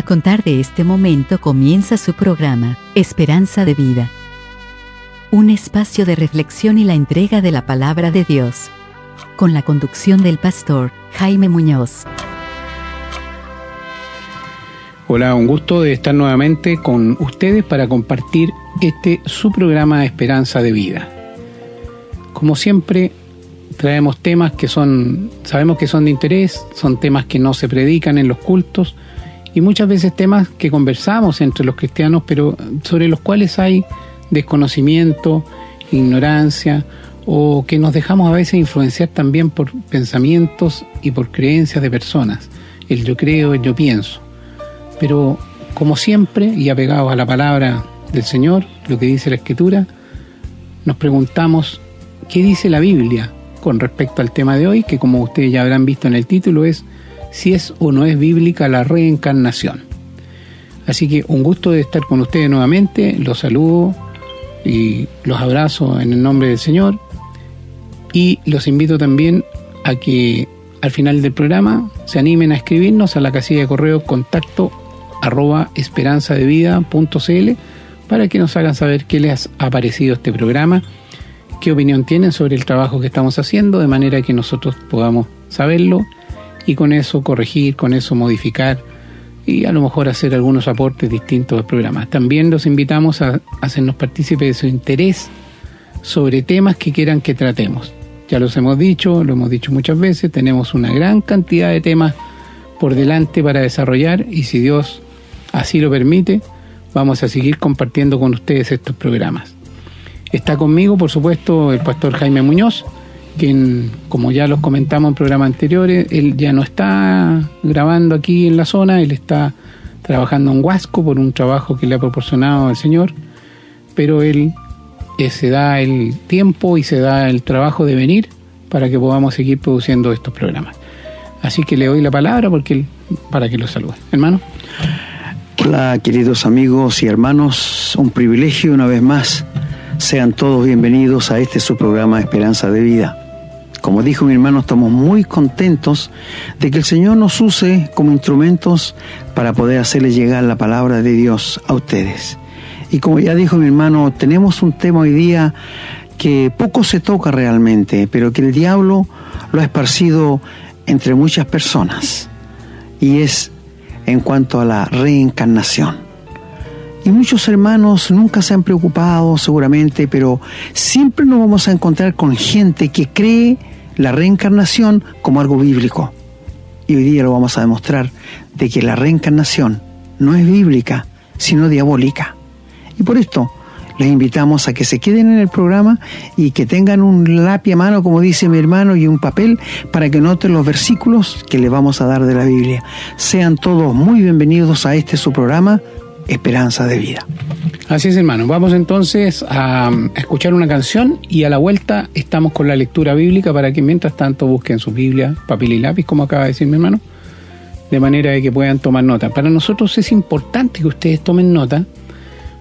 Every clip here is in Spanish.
A contar de este momento comienza su programa, Esperanza de Vida. Un espacio de reflexión y la entrega de la palabra de Dios. Con la conducción del pastor Jaime Muñoz. Hola, un gusto de estar nuevamente con ustedes para compartir este su programa Esperanza de Vida. Como siempre, traemos temas que son, sabemos que son de interés, son temas que no se predican en los cultos, y muchas veces temas que conversamos entre los cristianos, pero sobre los cuales hay desconocimiento, ignorancia o que nos dejamos a veces influenciar también por pensamientos y por creencias de personas, el yo creo, el yo pienso. Pero como siempre, y apegados a la palabra del Señor, lo que dice la Escritura, nos preguntamos qué dice la Biblia con respecto al tema de hoy, que como ustedes ya habrán visto en el título es si es o no es bíblica la reencarnación. Así que un gusto de estar con ustedes nuevamente, los saludo y los abrazo en el nombre del Señor y los invito también a que al final del programa se animen a escribirnos a la casilla de correo contacto arroba esperanzadevida.cl para que nos hagan saber qué les ha parecido este programa, qué opinión tienen sobre el trabajo que estamos haciendo, de manera que nosotros podamos saberlo y con eso corregir, con eso modificar y a lo mejor hacer algunos aportes distintos al programa. También los invitamos a hacernos partícipes de su interés sobre temas que quieran que tratemos. Ya los hemos dicho, lo hemos dicho muchas veces, tenemos una gran cantidad de temas por delante para desarrollar y si Dios así lo permite, vamos a seguir compartiendo con ustedes estos programas. Está conmigo, por supuesto, el pastor Jaime Muñoz, quien, como ya los comentamos en programas anteriores, él ya no está grabando aquí en la zona, él está trabajando en Huasco por un trabajo que le ha proporcionado el Señor, pero él eh, se da el tiempo y se da el trabajo de venir para que podamos seguir produciendo estos programas. Así que le doy la palabra porque para que lo salude. Hermano. Hola queridos amigos y hermanos, un privilegio una vez más. Sean todos bienvenidos a este su programa Esperanza de Vida. Como dijo mi hermano, estamos muy contentos de que el Señor nos use como instrumentos para poder hacerle llegar la palabra de Dios a ustedes. Y como ya dijo mi hermano, tenemos un tema hoy día que poco se toca realmente, pero que el diablo lo ha esparcido entre muchas personas. Y es en cuanto a la reencarnación. Y muchos hermanos nunca se han preocupado seguramente, pero siempre nos vamos a encontrar con gente que cree la reencarnación como algo bíblico. Y hoy día lo vamos a demostrar de que la reencarnación no es bíblica, sino diabólica. Y por esto les invitamos a que se queden en el programa y que tengan un lápiz a mano, como dice mi hermano, y un papel para que noten los versículos que les vamos a dar de la Biblia. Sean todos muy bienvenidos a este su programa, Esperanza de Vida. Así es, hermano. Vamos entonces a escuchar una canción y a la vuelta estamos con la lectura bíblica para que mientras tanto busquen su Biblia, papel y lápiz, como acaba de decir mi hermano, de manera de que puedan tomar nota. Para nosotros es importante que ustedes tomen nota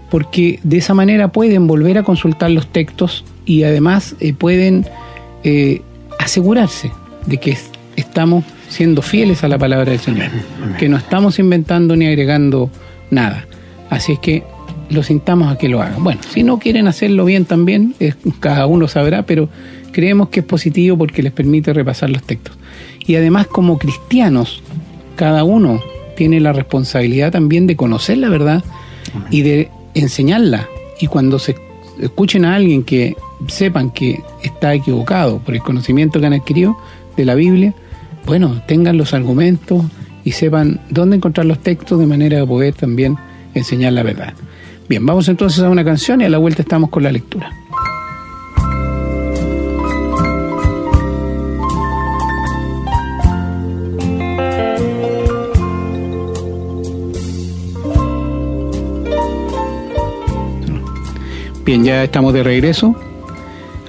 porque de esa manera pueden volver a consultar los textos y además eh, pueden eh, asegurarse de que estamos siendo fieles a la palabra del Señor, que no estamos inventando ni agregando nada. Así es que los intentamos a que lo hagan. Bueno, si no quieren hacerlo bien también, cada uno sabrá, pero creemos que es positivo porque les permite repasar los textos. Y además como cristianos, cada uno tiene la responsabilidad también de conocer la verdad y de enseñarla. Y cuando se escuchen a alguien que sepan que está equivocado por el conocimiento que han adquirido de la Biblia, bueno, tengan los argumentos y sepan dónde encontrar los textos de manera de poder también enseñar la verdad. Bien, vamos entonces a una canción y a la vuelta estamos con la lectura. Bien, ya estamos de regreso,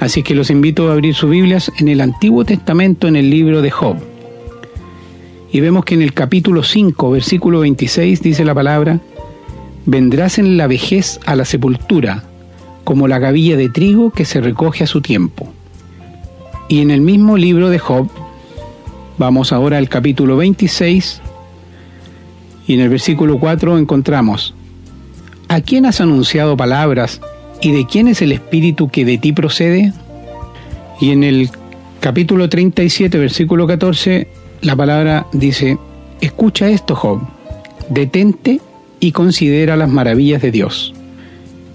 así que los invito a abrir sus Biblias en el Antiguo Testamento, en el libro de Job. Y vemos que en el capítulo 5, versículo 26, dice la palabra, vendrás en la vejez a la sepultura, como la gavilla de trigo que se recoge a su tiempo. Y en el mismo libro de Job, vamos ahora al capítulo 26, Y en el versículo 4 encontramos, ¿a quién has anunciado palabras y de quién es el espíritu que de ti procede? Y en el capítulo 37, versículo 14, la palabra dice, escucha esto, Job, detente y considera las maravillas de Dios.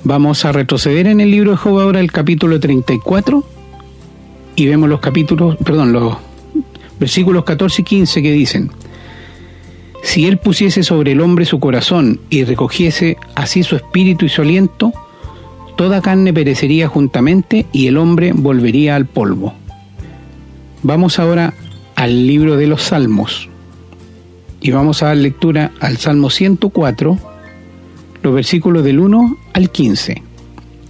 Vamos a retroceder en el libro de Job ahora el capítulo 34 y vemos los capítulos, perdón, los versículos 14 y 15 que dicen, si él pusiese sobre el hombre su corazón y recogiese así su espíritu y su aliento, toda carne perecería juntamente y el hombre volvería al polvo. Vamos ahora al libro de los Salmos y vamos a dar lectura al Salmo 104, los versículos del 1 al 15.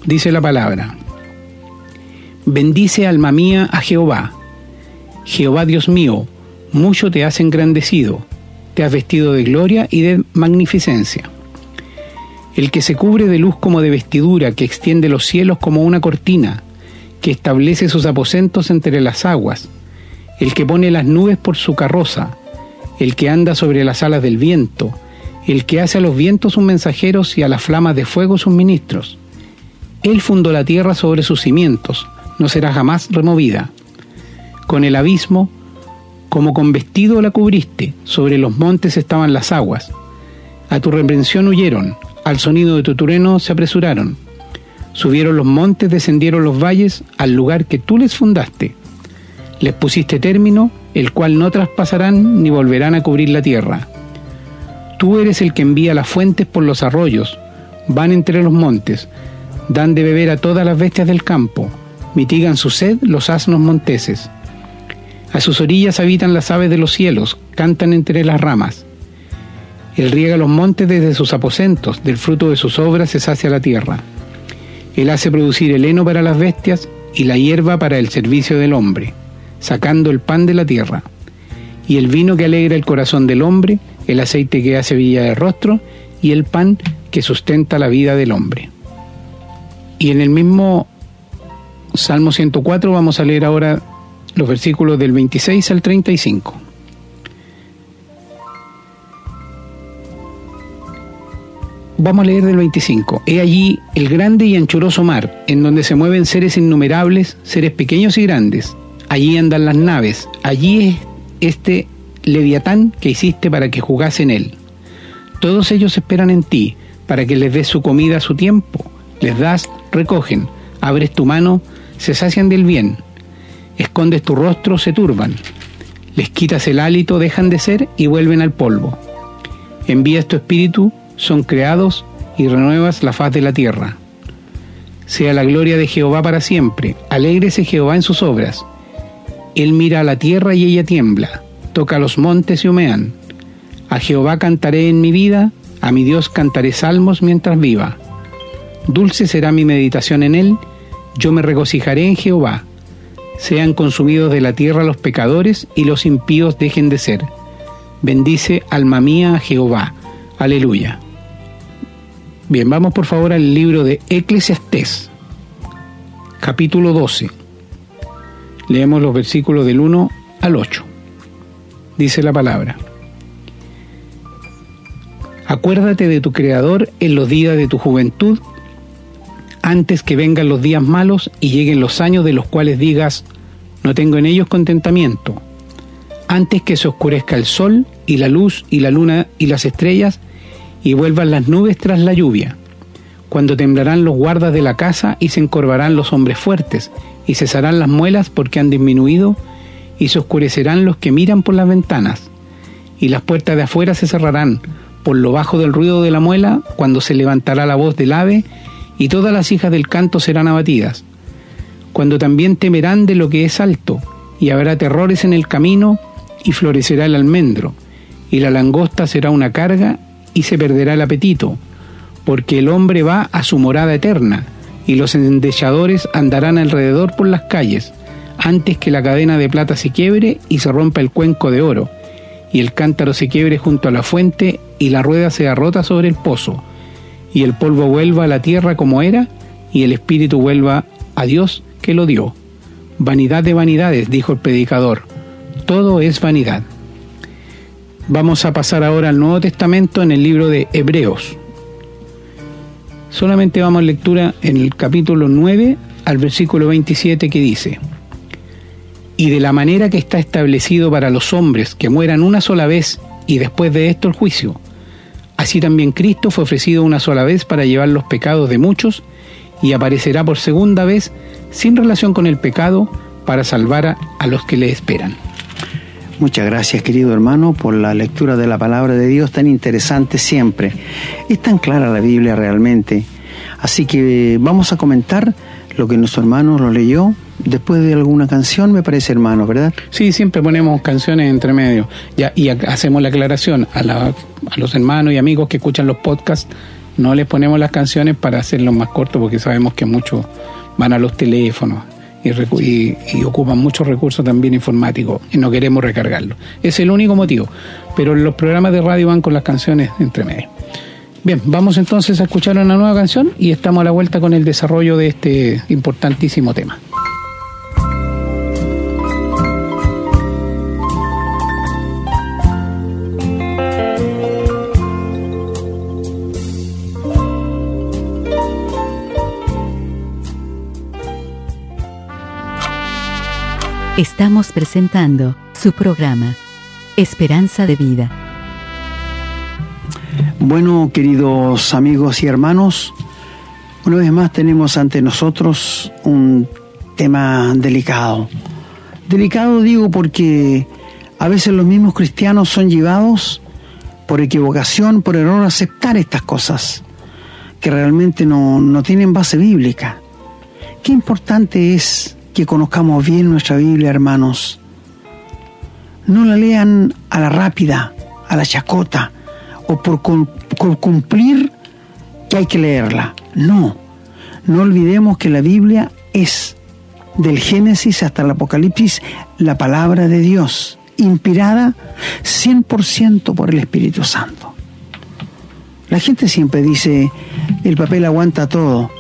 Dice la palabra, Bendice alma mía a Jehová. Jehová Dios mío, mucho te has engrandecido, te has vestido de gloria y de magnificencia el que se cubre de luz como de vestidura, que extiende los cielos como una cortina, que establece sus aposentos entre las aguas, el que pone las nubes por su carroza, el que anda sobre las alas del viento, el que hace a los vientos sus mensajeros y a las flamas de fuego sus ministros. Él fundó la tierra sobre sus cimientos, no será jamás removida. Con el abismo, como con vestido la cubriste, sobre los montes estaban las aguas. A tu reprensión huyeron, al sonido de tu trueno se apresuraron. Subieron los montes, descendieron los valles, al lugar que tú les fundaste. Les pusiste término, el cual no traspasarán ni volverán a cubrir la tierra. Tú eres el que envía las fuentes por los arroyos, van entre los montes, dan de beber a todas las bestias del campo, mitigan su sed los asnos monteses. A sus orillas habitan las aves de los cielos, cantan entre las ramas. Él riega los montes desde sus aposentos, del fruto de sus obras se sacia la tierra. Él hace producir el heno para las bestias y la hierba para el servicio del hombre, sacando el pan de la tierra. Y el vino que alegra el corazón del hombre, el aceite que hace villa de rostro y el pan que sustenta la vida del hombre. Y en el mismo Salmo 104 vamos a leer ahora los versículos del 26 al 35. Vamos a leer del 25. He allí el grande y anchuroso mar, en donde se mueven seres innumerables, seres pequeños y grandes. Allí andan las naves, allí es este leviatán que hiciste para que jugase en él. Todos ellos esperan en ti, para que les des su comida a su tiempo. Les das, recogen, abres tu mano, se sacian del bien. Escondes tu rostro, se turban. Les quitas el hálito, dejan de ser y vuelven al polvo. Envías tu espíritu, son creados y renuevas la faz de la tierra. Sea la gloria de Jehová para siempre, alégrese Jehová en sus obras. Él mira a la tierra y ella tiembla, toca los montes y humean. A Jehová cantaré en mi vida, a mi Dios cantaré salmos mientras viva. Dulce será mi meditación en él, yo me regocijaré en Jehová. Sean consumidos de la tierra los pecadores y los impíos dejen de ser. Bendice alma mía a Jehová. Aleluya. Bien, vamos por favor al libro de Eclesiastés, capítulo 12. Leemos los versículos del 1 al 8. Dice la palabra. Acuérdate de tu Creador en los días de tu juventud, antes que vengan los días malos y lleguen los años de los cuales digas, no tengo en ellos contentamiento, antes que se oscurezca el sol y la luz y la luna y las estrellas, y vuelvan las nubes tras la lluvia, cuando temblarán los guardas de la casa y se encorvarán los hombres fuertes, y cesarán las muelas porque han disminuido, y se oscurecerán los que miran por las ventanas, y las puertas de afuera se cerrarán por lo bajo del ruido de la muela, cuando se levantará la voz del ave, y todas las hijas del canto serán abatidas, cuando también temerán de lo que es alto, y habrá terrores en el camino, y florecerá el almendro, y la langosta será una carga, y se perderá el apetito, porque el hombre va a su morada eterna, y los endechadores andarán alrededor por las calles, antes que la cadena de plata se quiebre y se rompa el cuenco de oro, y el cántaro se quiebre junto a la fuente, y la rueda sea rota sobre el pozo, y el polvo vuelva a la tierra como era, y el espíritu vuelva a Dios que lo dio. Vanidad de vanidades, dijo el predicador, todo es vanidad. Vamos a pasar ahora al Nuevo Testamento en el libro de Hebreos. Solamente vamos a lectura en el capítulo 9 al versículo 27 que dice, Y de la manera que está establecido para los hombres que mueran una sola vez y después de esto el juicio, así también Cristo fue ofrecido una sola vez para llevar los pecados de muchos y aparecerá por segunda vez sin relación con el pecado para salvar a, los que le esperan. Muchas gracias querido hermano por la lectura de la palabra de Dios tan interesante siempre. Es tan clara la Biblia realmente. Así que vamos a comentar lo que nuestro hermano lo leyó después de alguna canción, me parece hermano, ¿verdad? Sí, siempre ponemos canciones entre medio. Ya, y hacemos la aclaración a, la, a los hermanos y amigos que escuchan los podcasts, no les ponemos las canciones para hacerlos más cortos porque sabemos que muchos van a los teléfonos y, ocupan muchos recursos también informáticos y no queremos recargarlo. Es el único motivo. Pero los programas de radio van con las canciones entre medio. Bien, vamos entonces a escuchar una nueva canción y estamos a la vuelta con el desarrollo de este importantísimo tema. Estamos presentando su programa, Esperanza de Vida. Bueno, queridos amigos y hermanos, una vez más tenemos ante nosotros un tema delicado. Delicado digo porque a veces los mismos cristianos son llevados por equivocación, por error a aceptar estas cosas que realmente no, no tienen base bíblica. Qué importante es que conozcamos bien nuestra Biblia, hermanos. No la lean a la rápida, a la chacota, o por, cumplir que hay que leerla. No, no olvidemos que la Biblia es, del Génesis hasta el Apocalipsis, la palabra de Dios, inspirada 100% por el Espíritu Santo. La gente siempre dice, el papel aguanta todo.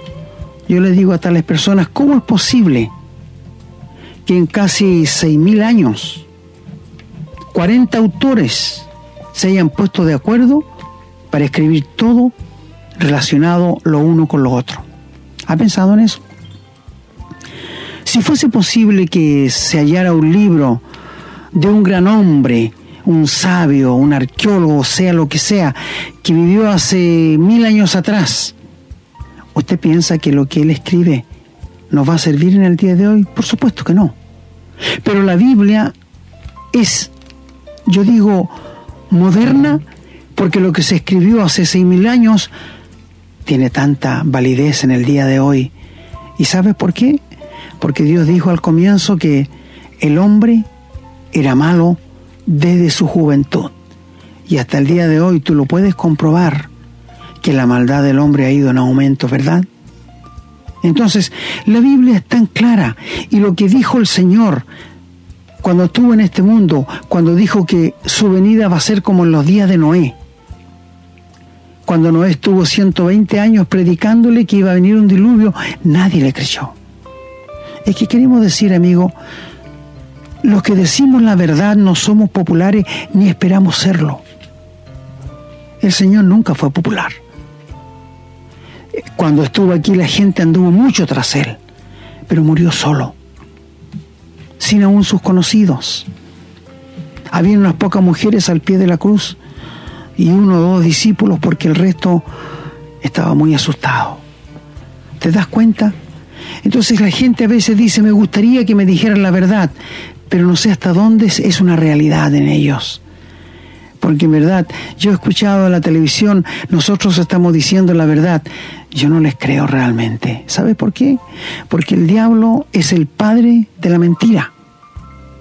Yo les digo a tales personas, ¿cómo es posible que en casi 6.000 años 40 autores se hayan puesto de acuerdo para escribir todo relacionado lo uno con lo otro. ¿Ha pensado en eso? Si fuese posible que se hallara un libro de un gran hombre, un sabio, un arqueólogo, sea lo que sea, que vivió hace mil años atrás, ¿usted piensa que lo que él escribe ¿Nos va a servir en el día de hoy? Por supuesto que no. Pero la Biblia es, yo digo, moderna porque lo que se escribió hace seis mil años tiene tanta validez en el día de hoy. ¿Y sabes por qué? Porque Dios dijo al comienzo que el hombre era malo desde su juventud. Y hasta el día de hoy tú lo puedes comprobar que la maldad del hombre ha ido en aumento, ¿verdad? Entonces, la Biblia es tan clara y lo que dijo el Señor cuando estuvo en este mundo, cuando dijo que su venida va a ser como en los días de Noé, cuando Noé estuvo 120 años predicándole que iba a venir un diluvio, nadie le creyó. Es que queremos decir, amigo, los que decimos la verdad no somos populares ni esperamos serlo. El Señor nunca fue popular. Cuando estuvo aquí la gente anduvo mucho tras él, pero murió solo, sin aún sus conocidos. Había unas pocas mujeres al pie de la cruz y uno o dos discípulos porque el resto estaba muy asustado. ¿Te das cuenta? Entonces la gente a veces dice, me gustaría que me dijeran la verdad, pero no sé hasta dónde es una realidad en ellos porque en verdad yo he escuchado en la televisión, nosotros estamos diciendo la verdad, yo no les creo realmente. ¿Sabe por qué? Porque el diablo es el padre de la mentira.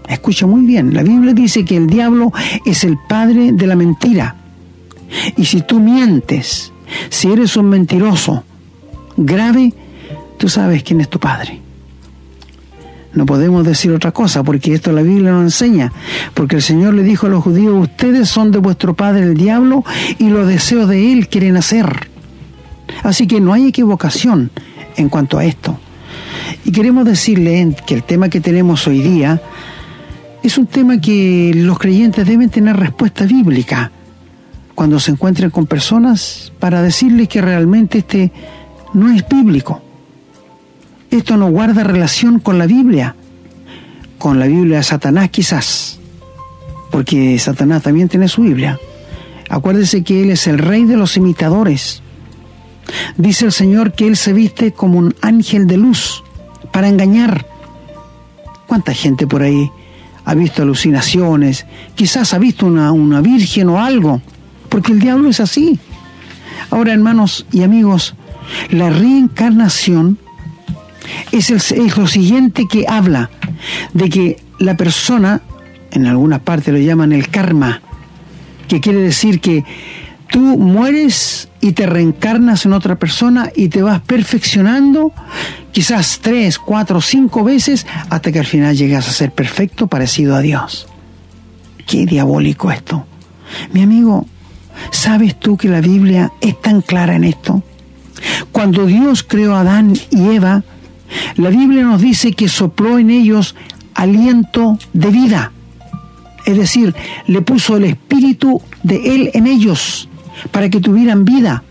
Escucha muy bien, la Biblia dice que el diablo es el padre de la mentira. Y si tú mientes, si eres un mentiroso grave, tú sabes quién es tu padre. No podemos decir otra cosa porque esto la Biblia nos enseña. Porque el Señor le dijo a los judíos, ustedes son de vuestro padre el diablo y los deseos de él quieren hacer. Así que no hay equivocación en cuanto a esto. Y queremos decirle que el tema que tenemos hoy día es un tema que los creyentes deben tener respuesta bíblica cuando se encuentren con personas para decirles que realmente este no es bíblico. Esto no guarda relación con la Biblia, con la Biblia de Satanás quizás, porque Satanás también tiene su Biblia. Acuérdese que Él es el rey de los imitadores. Dice el Señor que Él se viste como un ángel de luz para engañar. ¿Cuánta gente por ahí ha visto alucinaciones? Quizás ha visto una, una virgen o algo porque el diablo es así. Ahora, hermanos y amigos, la reencarnación es, lo siguiente que habla de que la persona, en alguna parte lo llaman el karma, que quiere decir que tú mueres y te reencarnas en otra persona y te vas perfeccionando quizás tres, cuatro, cinco veces hasta que al final llegas a ser perfecto, parecido a Dios. Qué diabólico esto. Mi amigo, ¿Sabes tú que la Biblia es tan clara en esto? Cuando Dios creó a Adán y Eva, la Biblia nos dice que sopló en ellos aliento de vida. Es decir, le puso el espíritu de Él en ellos para que tuvieran vida.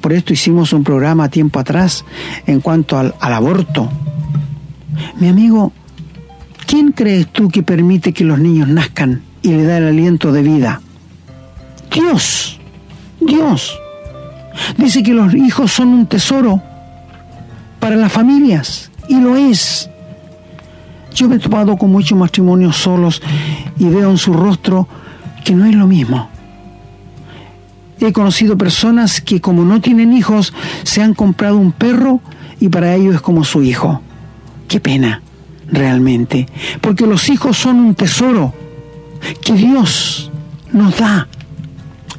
Por esto hicimos un programa tiempo atrás en cuanto al, aborto. Mi amigo, ¿quién crees tú que permite que los niños nazcan y le da el aliento de vida? Dios, Dios. Dice que los hijos son un tesoro para las familias, y lo es. Yo me he topado con muchos matrimonios solos y veo en su rostro que no es lo mismo. He conocido personas que como no tienen hijos, se han comprado un perro y para ellos es como su hijo. Qué pena, realmente, porque los hijos son un tesoro que Dios nos da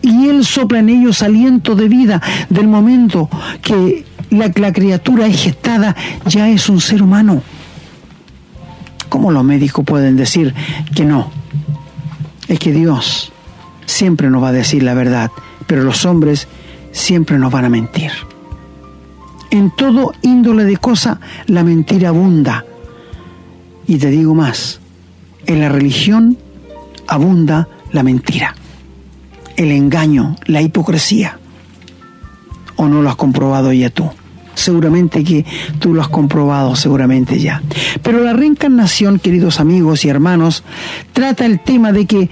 y Él sopla en ellos aliento de vida del momento que la, criatura es gestada, ya es un ser humano. ¿Cómo los médicos pueden decir que no? Es que Dios siempre nos va a decir la verdad, pero los hombres siempre nos van a mentir. En todo índole de cosa la mentira abunda. Y te digo más, en la religión abunda la mentira el engaño, la hipocresía. ¿O no lo has comprobado ya tú? Seguramente que tú lo has comprobado, seguramente ya. Pero la reencarnación, queridos amigos y hermanos, trata el tema de que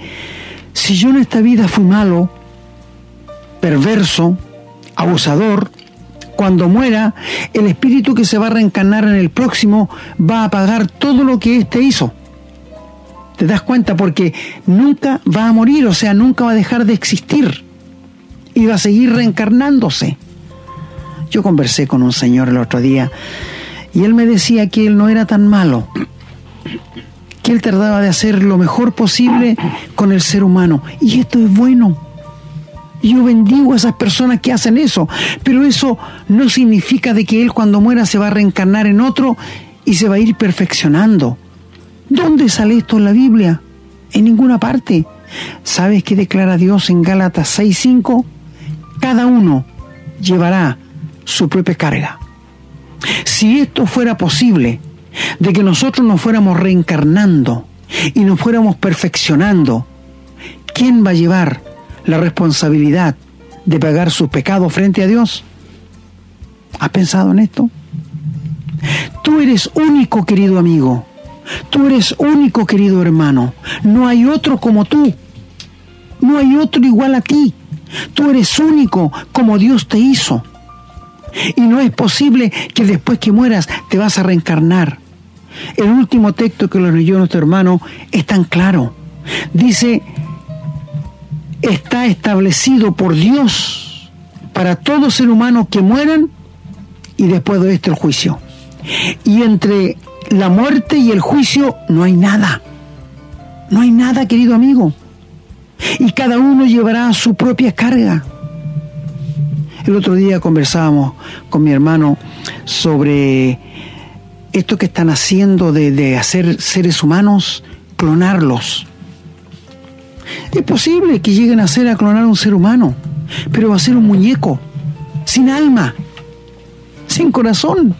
si yo en esta vida fui malo, perverso, abusador, cuando muera, el espíritu que se va a reencarnar en el próximo va a pagar todo lo que éste hizo. ¿Te das cuenta? Porque nunca va a morir, o sea, nunca va a dejar de existir y va a seguir reencarnándose. Yo conversé con un señor el otro día y él me decía que él no era tan malo, que él trataba de hacer lo mejor posible con el ser humano. Y esto es bueno. Yo bendigo a esas personas que hacen eso, pero eso no significa de que él cuando muera se va a reencarnar en otro y se va a ir perfeccionando. ¿Dónde sale esto en la Biblia? En ninguna parte. ¿Sabes qué declara Dios en Gálatas 6:5? Cada uno llevará su propia carga. Si esto fuera posible, de que nosotros nos fuéramos reencarnando y nos fuéramos perfeccionando, ¿quién va a llevar la responsabilidad de pagar sus pecados frente a Dios? ¿Has pensado en esto? Tú eres único, querido amigo. Tú eres único, querido hermano. No hay otro como tú. No hay otro igual a ti. Tú eres único como Dios te hizo. Y no es posible que después que mueras te vas a reencarnar. El último texto que lo leyó nuestro hermano es tan claro. Dice, está establecido por Dios para todo ser humano que mueran y después de esto el juicio. Y entre la muerte y el juicio no hay nada. No hay nada, querido amigo. Y cada uno llevará su propia carga. El otro día conversábamos con mi hermano sobre esto que están haciendo de, hacer seres humanos, clonarlos. Es posible que lleguen a hacer a clonar un ser humano, pero va a ser un muñeco, sin alma, sin corazón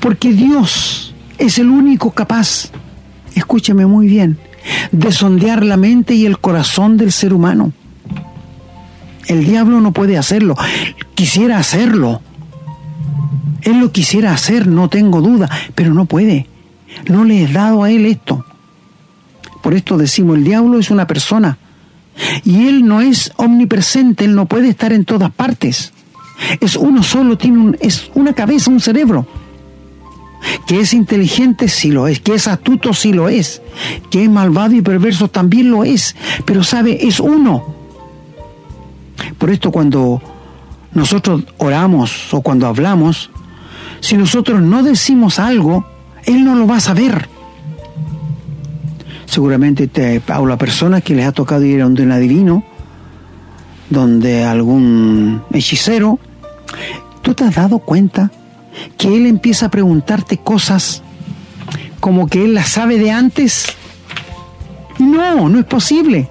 porque Dios es el único capaz, escúchame muy bien, de sondear la mente y el corazón del ser humano. El diablo no puede hacerlo, quisiera hacerlo. Él lo quisiera hacer, no tengo duda, pero no puede. No le he dado a él esto. Por esto decimos, el diablo es una persona. Y él no es omnipresente, él no puede estar en todas partes. Es uno solo, tiene un, es una cabeza, un cerebro. Que es inteligente, sí lo es. Que es astuto, sí lo es. Que es malvado y perverso, también lo es. Pero sabe, es uno. Por esto cuando nosotros oramos o cuando hablamos, si nosotros no decimos algo, Él no lo va a saber. Seguramente te a personas que les ha tocado ir a donde un adivino, donde algún hechicero. ¿Tú te has dado cuenta que Él empieza a preguntarte cosas como que Él las sabe de antes? No, no es posible.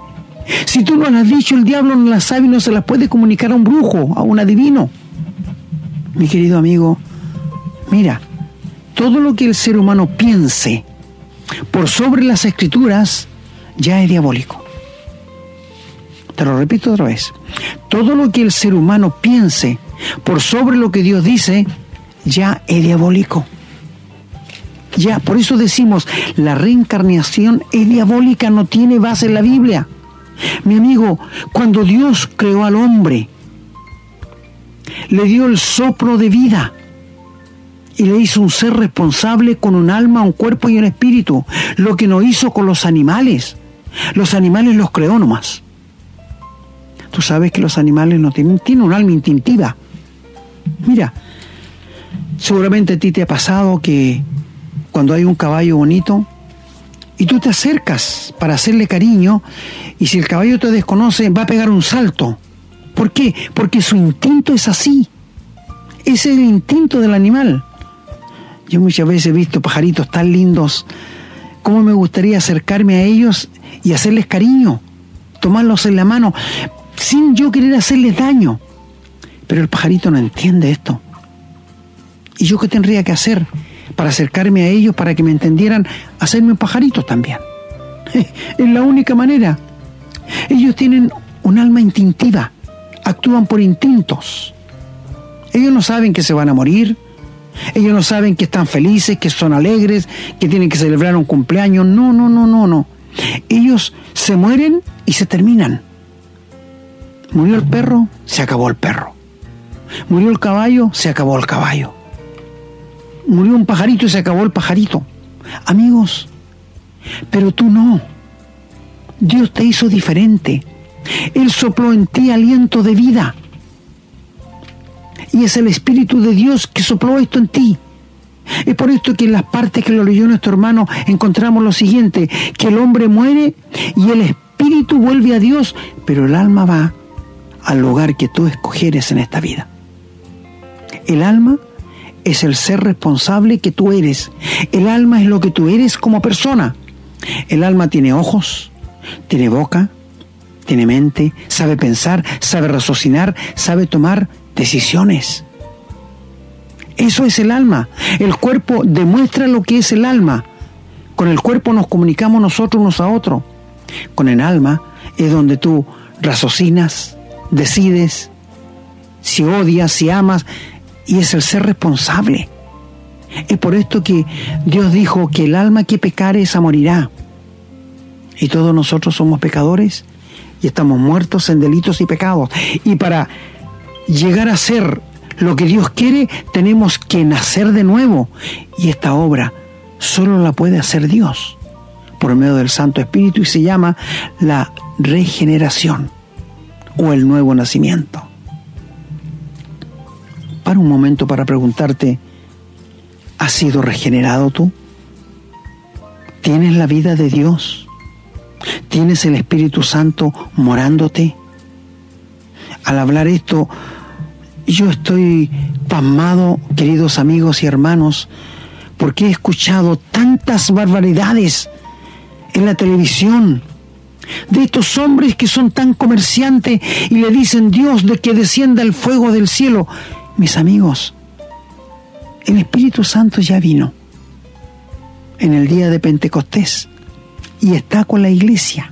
Si tú no las has dicho, el diablo no las sabe y no se las puede comunicar a un brujo, a un adivino. Mi querido amigo, mira, todo lo que el ser humano piense por sobre las escrituras ya es diabólico. Te lo repito otra vez. Todo lo que el ser humano piense por sobre lo que Dios dice ya es diabólico. Ya, por eso decimos, la reencarnación es diabólica, no tiene base en la Biblia. Mi amigo, cuando Dios creó al hombre, le dio el soplo de vida y le hizo un ser responsable con un alma, un cuerpo y un espíritu, lo que no hizo con los animales. Los animales los creó nomás. Tú sabes que los animales no tienen, tienen un alma instintiva. Mira, seguramente a ti te ha pasado que cuando hay un caballo bonito, y tú te acercas para hacerle cariño y si el caballo te desconoce va a pegar un salto. ¿Por qué? Porque su instinto es así. Ese es el instinto del animal. Yo muchas veces he visto pajaritos tan lindos. ¿Cómo me gustaría acercarme a ellos y hacerles cariño? Tomarlos en la mano sin yo querer hacerles daño. Pero el pajarito no entiende esto. ¿Y yo qué tendría que hacer? para acercarme a ellos, para que me entendieran, hacerme un pajarito también. Es la única manera. Ellos tienen un alma instintiva, actúan por instintos. Ellos no saben que se van a morir, ellos no saben que están felices, que son alegres, que tienen que celebrar un cumpleaños. No, no, no, no, no. Ellos se mueren y se terminan. Murió el perro, se acabó el perro. Murió el caballo, se acabó el caballo murió un pajarito y se acabó el pajarito. Amigos, pero tú no. Dios te hizo diferente. Él sopló en ti aliento de vida. Y es el Espíritu de Dios que sopló esto en ti. Es por esto que en las partes que lo leyó nuestro hermano encontramos lo siguiente, que el hombre muere y el espíritu vuelve a Dios, pero el alma va al lugar que tú escogieres en esta vida. El alma es el ser responsable que tú eres. El alma es lo que tú eres como persona. El alma tiene ojos, tiene boca, tiene mente, sabe pensar, sabe raciocinar, sabe tomar decisiones. Eso es el alma. El cuerpo demuestra lo que es el alma. Con el cuerpo nos comunicamos nosotros unos a otros. Con el alma es donde tú raciocinas, decides, si odias, si amas, y es el ser responsable. Es por esto que Dios dijo que el alma que pecare esa morirá. Y todos nosotros somos pecadores y estamos muertos en delitos y pecados. Y para llegar a ser lo que Dios quiere, tenemos que nacer de nuevo. Y esta obra solo la puede hacer Dios por medio del Santo Espíritu y se llama la regeneración o el nuevo nacimiento para un momento para preguntarte, ¿has sido regenerado tú? ¿Tienes la vida de Dios? ¿Tienes el Espíritu Santo morándote? Al hablar esto, yo estoy pasmado, queridos amigos y hermanos, porque he escuchado tantas barbaridades en la televisión de estos hombres que son tan comerciantes y le dicen Dios de que descienda el fuego del cielo mis amigos, el Espíritu Santo ya vino en el día de Pentecostés. y está con la iglesia.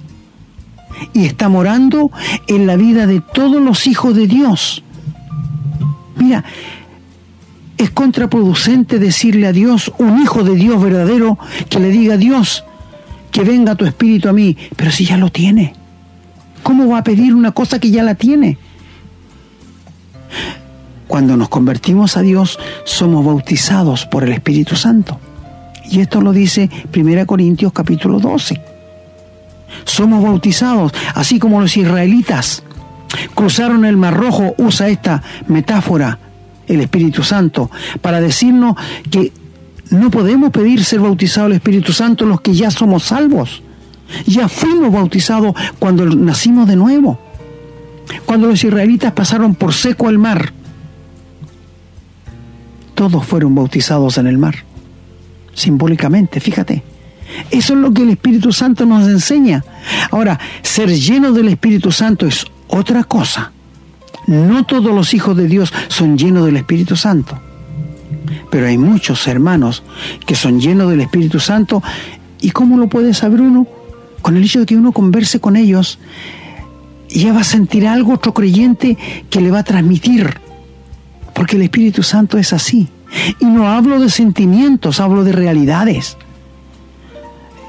Y está morando en la vida de todos los hijos de Dios. Mira, es contraproducente decirle a Dios, un hijo de Dios verdadero, que le diga a Dios, que venga tu espíritu a mí, pero si ya lo tiene. ¿Cómo va a pedir una cosa que ya la tiene? Cuando nos convertimos a Dios, somos bautizados por el Espíritu Santo. Y esto lo dice 1 Corintios capítulo 12. Somos bautizados, así como los israelitas cruzaron el Mar Rojo, usa esta metáfora el Espíritu Santo, para decirnos que no podemos pedir ser bautizados el Espíritu Santo los que ya somos salvos. Ya fuimos bautizados cuando nacimos de nuevo. Cuando los israelitas pasaron por seco el mar, todos fueron bautizados en el mar. Simbólicamente, fíjate. Eso es lo que el Espíritu Santo nos enseña. Ahora, ser lleno del Espíritu Santo es otra cosa. No todos los hijos de Dios son llenos del Espíritu Santo. Pero hay muchos hermanos que son llenos del Espíritu Santo. ¿Y cómo lo puede saber uno? Con el hecho de que uno converse con ellos, ya va a sentir algo otro creyente que le va a transmitir. Porque el Espíritu Santo es así. Y no hablo de sentimientos, hablo de realidades.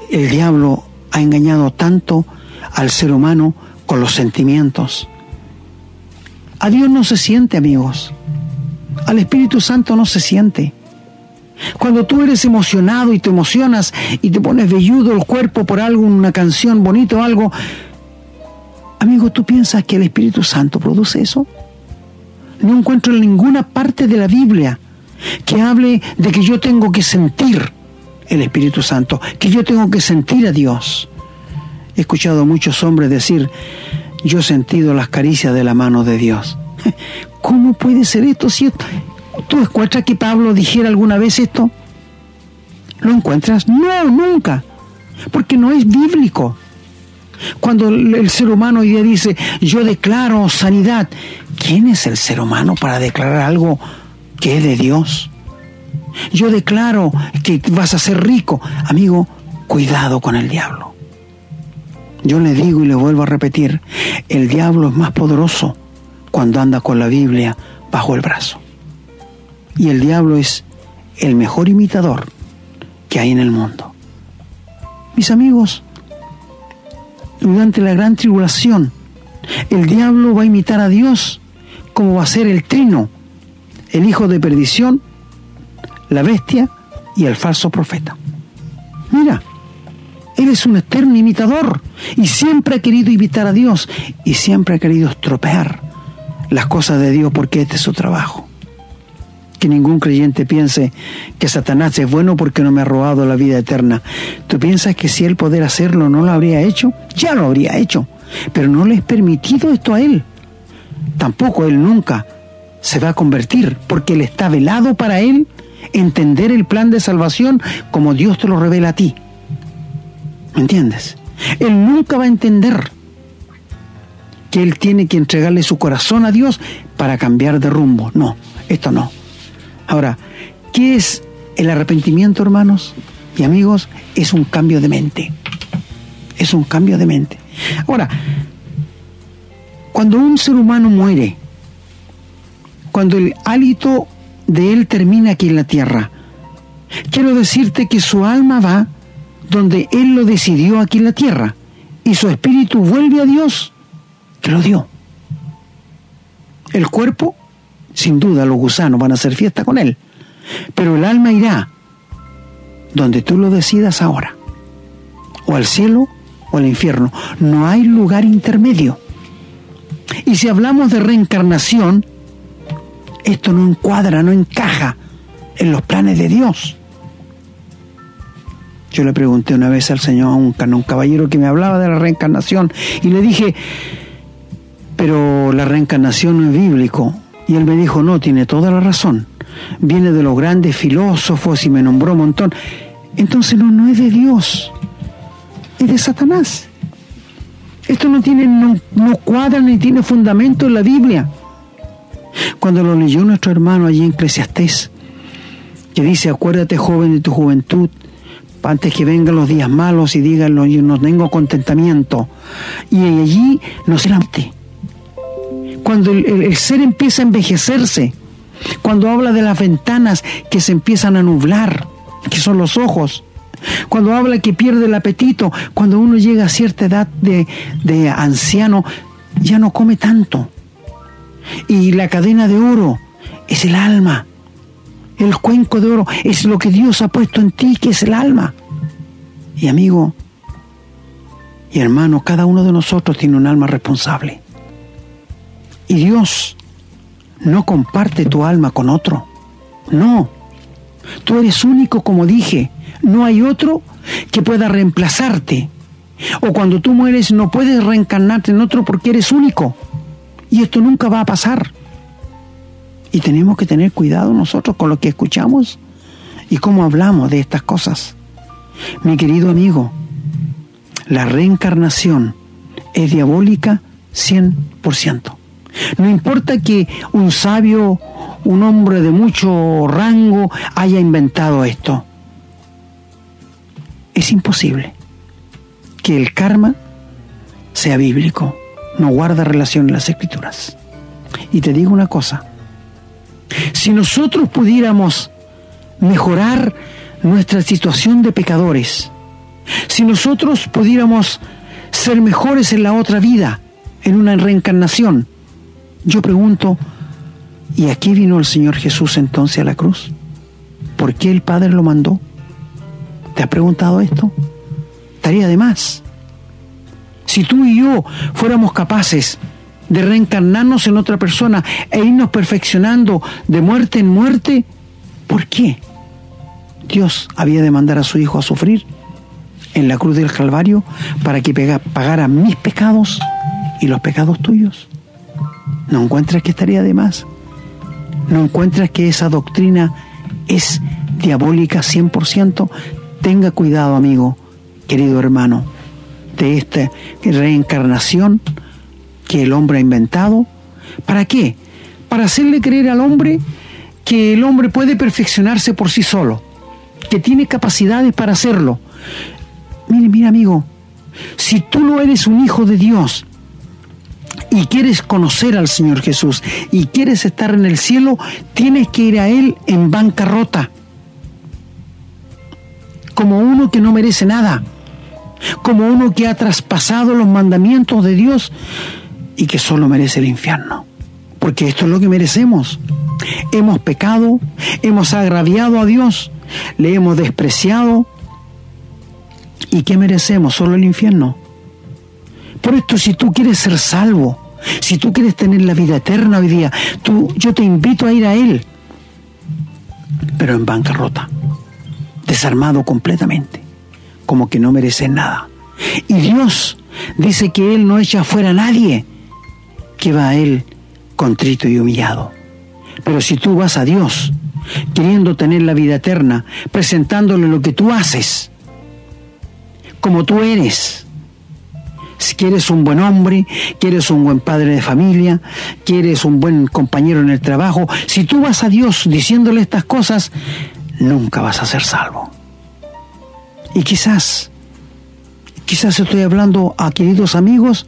El diablo ha engañado tanto al ser humano con los sentimientos. A Dios no se siente, amigos. Al Espíritu Santo no se siente. Cuando tú eres emocionado y te emocionas y te pones velludo el cuerpo por algo, una canción bonita o algo, amigo, ¿tú piensas que el Espíritu Santo produce eso? No encuentro en ninguna parte de la Biblia que hable de que yo tengo que sentir el Espíritu Santo, que yo tengo que sentir a Dios. He escuchado a muchos hombres decir, yo he sentido las caricias de la mano de Dios. ¿Cómo puede ser esto si tú encuentras que Pablo dijera alguna vez esto? ¿Lo encuentras? No, nunca. Porque no es bíblico. Cuando el ser humano hoy día dice, yo declaro sanidad, ¿quién es el ser humano para declarar algo que es de Dios? Yo declaro que vas a ser rico. Amigo, cuidado con el diablo. Yo le digo y le vuelvo a repetir, el diablo es más poderoso cuando anda con la Biblia bajo el brazo. Y el diablo es el mejor imitador que hay en el mundo. Mis amigos, durante la gran tribulación, el diablo va a imitar a Dios como va a ser el trino, el hijo de perdición, la bestia y el falso profeta. Mira, él es un eterno imitador y siempre ha querido imitar a Dios y siempre ha querido estropear las cosas de Dios porque este es su trabajo. Que ningún creyente piense que Satanás es bueno porque no me ha robado la vida eterna. ¿Tú piensas que si él pudiera hacerlo no lo habría hecho? Ya lo habría hecho. Pero no le es permitido esto a él. Tampoco él nunca se va a convertir porque él está velado para él entender el plan de salvación como Dios te lo revela a ti. ¿Me entiendes? Él nunca va a entender que él tiene que entregarle su corazón a Dios para cambiar de rumbo. No, esto no. Ahora, ¿qué es el arrepentimiento, hermanos y amigos? Es un cambio de mente. Es un cambio de mente. Ahora, cuando un ser humano muere, cuando el hálito de él termina aquí en la tierra, quiero decirte que su alma va donde él lo decidió aquí en la tierra y su espíritu vuelve a Dios que lo dio. El cuerpo, sin duda, los gusanos van a hacer fiesta con él, pero el alma irá donde tú lo decidas ahora, o al cielo o al infierno. No hay lugar intermedio. Y si hablamos de reencarnación, esto no encuadra, no encaja en los planes de Dios. Yo le pregunté una vez al Señor, a un, un caballero que me hablaba de la reencarnación, y le dije, pero la reencarnación no es bíblico. Y él me dijo, no, tiene toda la razón. Viene de los grandes filósofos y me nombró un montón. Entonces no, no es de Dios, es de Satanás. Esto no tiene, no, no cuadra ni tiene fundamento en la Biblia. Cuando lo leyó nuestro hermano allí en Eclesiastés, que dice, acuérdate joven de tu juventud, antes que vengan los días malos y digan, yo no tengo contentamiento. Y allí no se Cuando el ser empieza a envejecerse, cuando habla de las ventanas que se empiezan a nublar, que son los ojos, cuando habla que pierde el apetito, cuando uno llega a cierta edad de, de anciano, ya no come tanto. Y la cadena de oro es el alma. El cuenco de oro es lo que Dios ha puesto en ti, que es el alma. Y amigo y hermano, cada uno de nosotros tiene un alma responsable. Y Dios no comparte tu alma con otro. No. Tú eres único, como dije. No hay otro que pueda reemplazarte. O cuando tú mueres no puedes reencarnarte en otro porque eres único. Y esto nunca va a pasar. Y tenemos que tener cuidado nosotros con lo que escuchamos y cómo hablamos de estas cosas. Mi querido amigo, la reencarnación es diabólica 100%. No importa que un sabio, un hombre de mucho rango haya inventado esto. Es imposible que el karma sea bíblico, no guarda relación en las escrituras. Y te digo una cosa, si nosotros pudiéramos mejorar nuestra situación de pecadores, si nosotros pudiéramos ser mejores en la otra vida, en una reencarnación, yo pregunto, ¿y aquí vino el Señor Jesús entonces a la cruz? ¿Por qué el Padre lo mandó? ¿Te has preguntado esto? Estaría de más. Si tú y yo fuéramos capaces de reencarnarnos en otra persona e irnos perfeccionando de muerte en muerte, ¿por qué Dios había de mandar a su Hijo a sufrir en la cruz del Calvario para que pagara mis pecados y los pecados tuyos? ¿No encuentras que estaría de más? ¿No encuentras que esa doctrina es diabólica 100%? Tenga cuidado, amigo, querido hermano, de esta reencarnación que el hombre ha inventado. ¿Para qué? Para hacerle creer al hombre que el hombre puede perfeccionarse por sí solo, que tiene capacidades para hacerlo. Mire, mire amigo, si tú no eres un hijo de Dios y quieres conocer al Señor Jesús y quieres estar en el cielo, tienes que ir a Él en bancarrota, como uno que no merece nada, como uno que ha traspasado los mandamientos de Dios y que solo merece el infierno. Porque esto es lo que merecemos. Hemos pecado, hemos agraviado a Dios, le hemos despreciado. ¿Y qué merecemos? Solo el infierno. Por esto, si tú quieres ser salvo, si tú quieres tener la vida eterna hoy día, tú, yo te invito a ir a Él, pero en bancarrota, desarmado completamente, como que no mereces nada. Y Dios dice que Él no echa fuera a nadie, que va a Él contrito y humillado. Pero si tú vas a Dios queriendo tener la vida eterna, presentándole lo que tú haces, como tú eres, si quieres un buen hombre, quieres un buen padre de familia, quieres un buen compañero en el trabajo, si tú vas a Dios diciéndole estas cosas, nunca vas a ser salvo. Y quizás, quizás estoy hablando a queridos amigos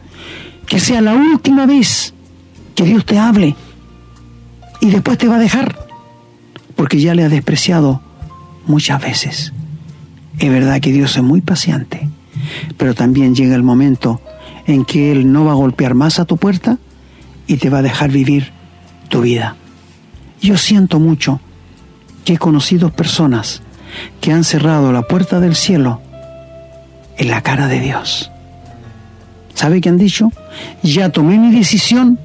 que sea la última vez que Dios te hable y después te va a dejar, porque ya le ha despreciado muchas veces. Es verdad que Dios es muy paciente, pero también llega el momento en que Él no va a golpear más a tu puerta y te va a dejar vivir tu vida. Yo siento mucho que he conocido personas que han cerrado la puerta del cielo en la cara de Dios. ¿Sabe qué han dicho? Ya tomé mi decisión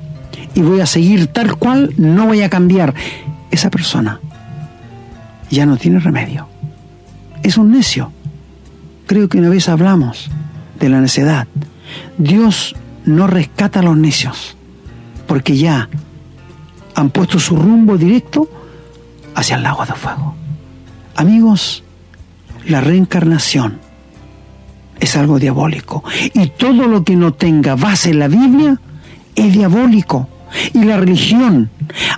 y voy a seguir tal cual, no voy a cambiar. Esa persona ya no tiene remedio. Es un necio. Creo que una vez hablamos de la necedad. Dios no rescata a los necios, porque ya han puesto su rumbo directo hacia el lago de fuego. Amigos, la reencarnación es algo diabólico. Y todo lo que no tenga base en la Biblia es diabólico. Y la religión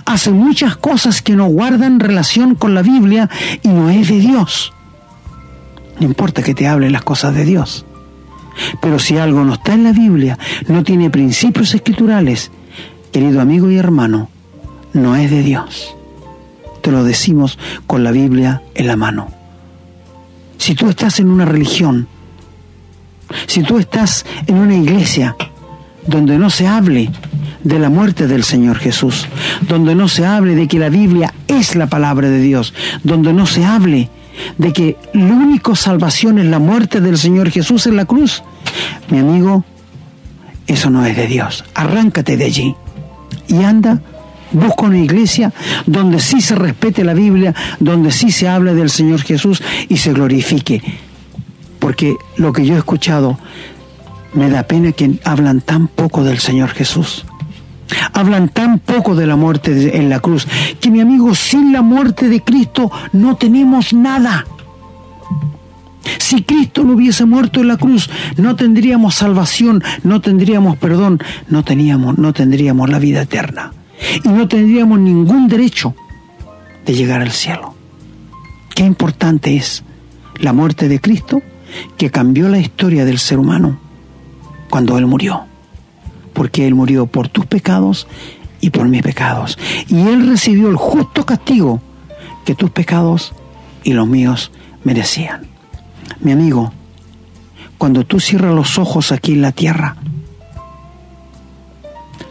hace muchas cosas que no guardan relación con la Biblia y no es de Dios. No importa que te hable las cosas de Dios. Pero si algo no está en la Biblia, no tiene principios escriturales, querido amigo y hermano, no es de Dios. Te lo decimos con la Biblia en la mano. Si tú estás en una religión, si tú estás en una iglesia donde no se hable de la muerte del Señor Jesús, donde no se hable de que la Biblia es la palabra de Dios, donde no se hable de que la única salvación es la muerte del Señor Jesús en la cruz, mi amigo, eso no es de Dios. Arráncate de allí y anda, busca una iglesia donde sí se respete la Biblia, donde sí se hable del Señor Jesús y se glorifique. Porque lo que yo he escuchado me da pena que hablan tan poco del Señor Jesús. Hablan tan poco de la muerte en la cruz, que mi amigo, sin la muerte de Cristo no tenemos nada. Si Cristo no hubiese muerto en la cruz, no tendríamos salvación, no tendríamos perdón, no, teníamos, no tendríamos la vida eterna. Y no tendríamos ningún derecho de llegar al cielo. Qué importante es la muerte de Cristo que cambió la historia del ser humano cuando Él murió. Porque Él murió por tus pecados y por mis pecados. Y Él recibió el justo castigo que tus pecados y los míos merecían. Mi amigo, cuando tú cierras los ojos aquí en la tierra,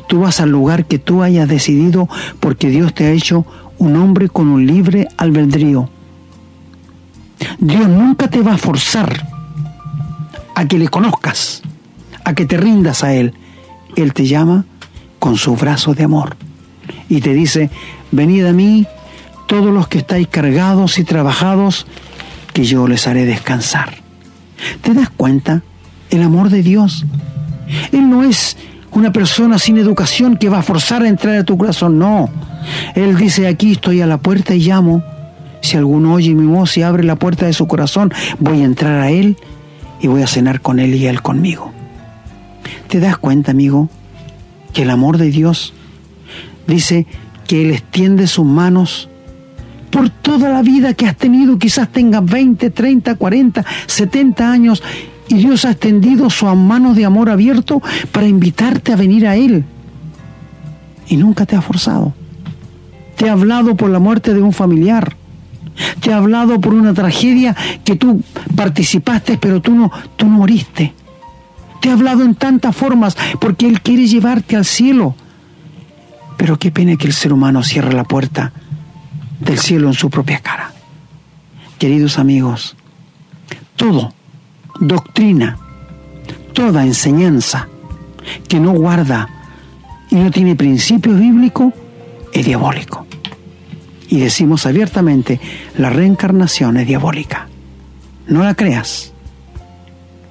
tú vas al lugar que tú hayas decidido porque Dios te ha hecho un hombre con un libre albedrío. Dios nunca te va a forzar a que le conozcas, a que te rindas a Él. Él te llama con su brazo de amor y te dice, venid a mí todos los que estáis cargados y trabajados, que yo les haré descansar. ¿Te das cuenta? El amor de Dios. Él no es una persona sin educación que va a forzar a entrar a tu corazón, no. Él dice, aquí estoy a la puerta y llamo. Si alguno oye mi voz y abre la puerta de su corazón, voy a entrar a Él y voy a cenar con Él y Él conmigo. ¿Te das cuenta, amigo, que el amor de Dios dice que Él extiende sus manos por toda la vida que has tenido, quizás tengas 20, 30, 40, 70 años, y Dios ha extendido su mano de amor abierto para invitarte a venir a Él. Y nunca te ha forzado. Te ha hablado por la muerte de un familiar. Te ha hablado por una tragedia que tú participaste, pero tú no, tú no moriste. Te ha hablado en tantas formas porque Él quiere llevarte al cielo. Pero qué pena que el ser humano cierre la puerta del cielo en su propia cara. Queridos amigos, todo, doctrina, toda enseñanza que no guarda y no tiene principio bíblico es diabólico. Y decimos abiertamente, la reencarnación es diabólica. No la creas,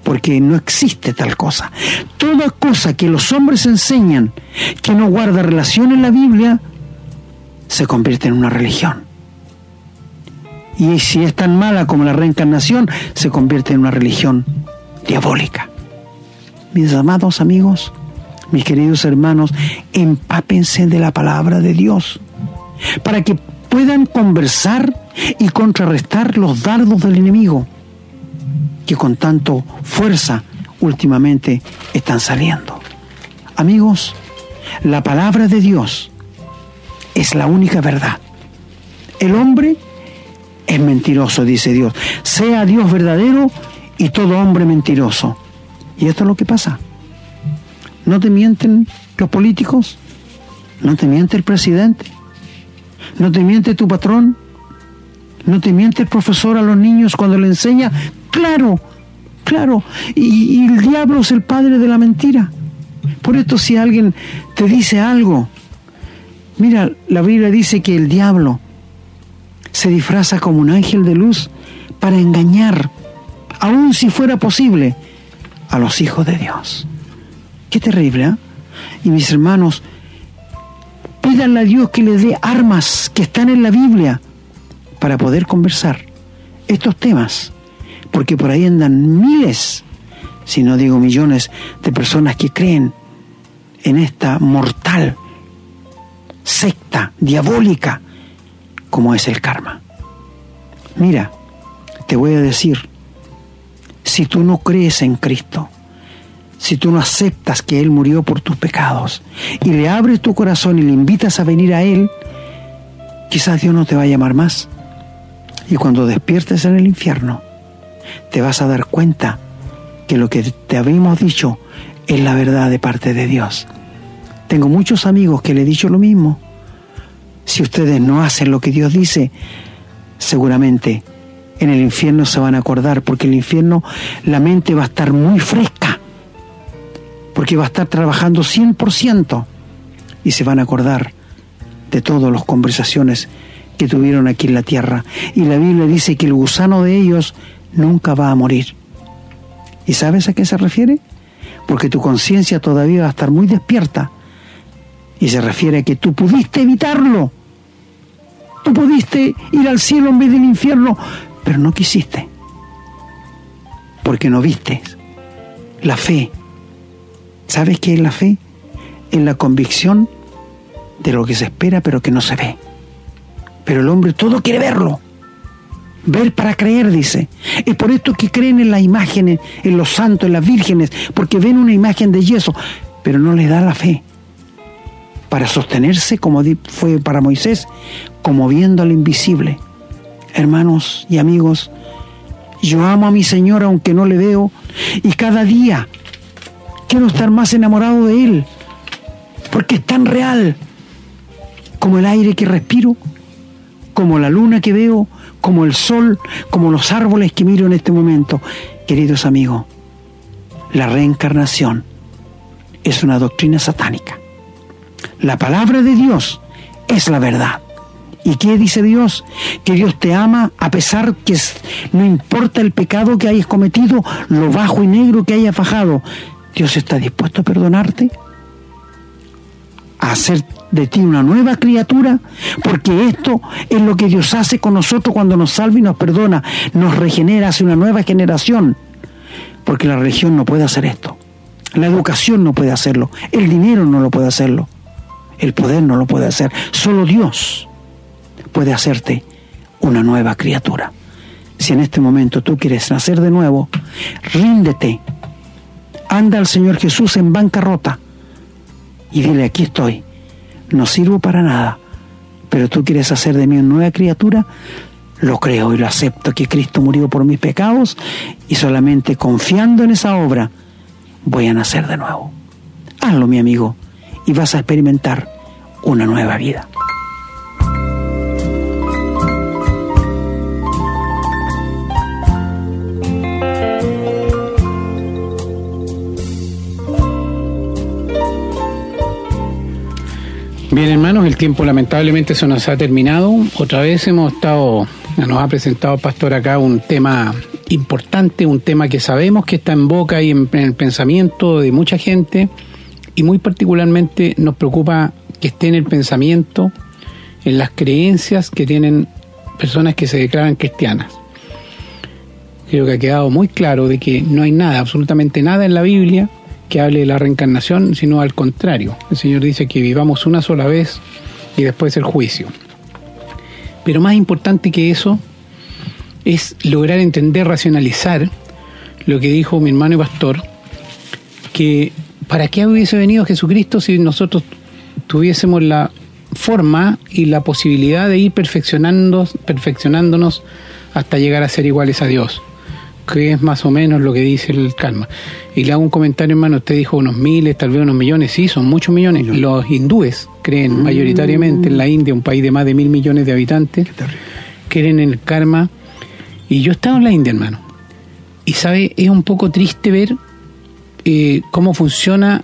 porque no existe tal cosa. Toda cosa que los hombres enseñan que no guarda relación en la Biblia, se convierte en una religión. Y si es tan mala como la reencarnación, se convierte en una religión diabólica. Mis amados amigos, mis queridos hermanos, empápense de la palabra de Dios para que puedan conversar y contrarrestar los dardos del enemigo que con tanto fuerza últimamente están saliendo. Amigos, la palabra de Dios es la única verdad. El hombre es mentiroso, dice Dios. Sea Dios verdadero y todo hombre mentiroso. Y esto es lo que pasa. ¿No te mienten los políticos? ¿No te miente el presidente? ¿No te miente tu patrón? ¿No te miente el profesor a los niños cuando le enseña? Claro, claro. Y, el diablo es el padre de la mentira. Por esto si alguien te dice algo, Mira, la Biblia dice que el diablo se disfraza como un ángel de luz para engañar, aun si fuera posible, a los hijos de Dios. Qué terrible, ¿eh? Y mis hermanos, pídanle a Dios que les dé armas que están en la Biblia para poder conversar estos temas, porque por ahí andan miles, si no digo millones, de personas que creen en esta mortal secta diabólica como es el karma. Mira, te voy a decir si tú no crees en Cristo, si tú no aceptas que Él murió por tus pecados y le abres tu corazón y le invitas a venir a Él, quizás Dios no te va a llamar más. Y cuando despiertes en el infierno, te vas a dar cuenta que lo que te habíamos dicho es la verdad de parte de Dios. Tengo muchos amigos que le he dicho lo mismo. Si ustedes no hacen lo que Dios dice, seguramente en el infierno se van a acordar, porque en el infierno la mente va a estar muy fresca, porque va a estar trabajando 100% y se van a acordar de todas las conversaciones que tuvieron aquí en la tierra. Y la Biblia dice que el gusano de ellos nunca va a morir. ¿Y sabes a qué se refiere? Porque tu conciencia todavía va a estar muy despierta. Y se refiere a que tú pudiste evitarlo. Tú pudiste ir al cielo en vez del infierno, pero no quisiste. Porque no viste. La fe. ¿Sabes qué es la fe? Es la convicción de lo que se espera pero que no se ve. Pero el hombre todo quiere verlo. Ver para creer, dice. Es por esto que creen en las imágenes, en los santos, en las vírgenes, porque ven una imagen de yeso, pero no les da la fe. Para sostenerse, como fue para Moisés, como viendo al invisible. Hermanos y amigos, yo amo a mi Señor aunque no le veo, y cada día quiero estar más enamorado de Él, porque es tan real como el aire que respiro, como la luna que veo, como el sol, como los árboles que miro en este momento. Queridos amigos, la reencarnación es una doctrina satánica. La palabra de Dios es la verdad. ¿Y qué dice Dios? Que Dios te ama a pesar que no importa el pecado que hayas cometido, lo bajo y negro que hayas bajado. Dios está dispuesto a perdonarte, hacer de ti una nueva criatura, porque esto es lo que Dios hace con nosotros cuando nos salva y nos perdona, nos regenera, hace una nueva generación, porque la religión no puede hacer esto, la educación no puede hacerlo, el dinero no lo puede hacerlo, el poder no lo puede hacer, solo Dios puede hacerte una nueva criatura. Si en este momento tú quieres nacer de nuevo, ríndete, anda al Señor Jesús en bancarrota y dile, aquí estoy, no sirvo para nada, pero tú quieres hacer de mí una nueva criatura, lo creo y lo acepto que Cristo murió por mis pecados y solamente confiando en esa obra voy a nacer de nuevo. Hazlo, mi amigo, y vas a experimentar una nueva vida. Bien, hermanos, el tiempo lamentablemente se nos ha terminado. Otra vez hemos estado, nos ha presentado pastor acá un tema importante, un tema que sabemos que está en boca y en, el pensamiento de mucha gente y muy particularmente nos preocupa que esté en el pensamiento, en las creencias que tienen personas que se declaran cristianas. Creo que ha quedado muy claro de que no hay nada, absolutamente nada en la Biblia que hable de la reencarnación, sino al contrario. El Señor dice que vivamos una sola vez y después el juicio. Pero más importante que eso es lograr entender, racionalizar lo que dijo mi hermano y pastor, que para qué hubiese venido Jesucristo si nosotros tuviésemos la forma y la posibilidad de ir perfeccionando, perfeccionándonos hasta llegar a ser iguales a Dios que es más o menos lo que dice el calma. Y le hago un comentario, hermano, usted dijo unos miles, tal vez unos millones, sí, son muchos millones. Los hindúes creen mm. mayoritariamente en la India, un país de más de mil millones de habitantes, creen en el karma. Y yo he estado en la India, hermano. Y sabe, es un poco triste ver eh, cómo funciona,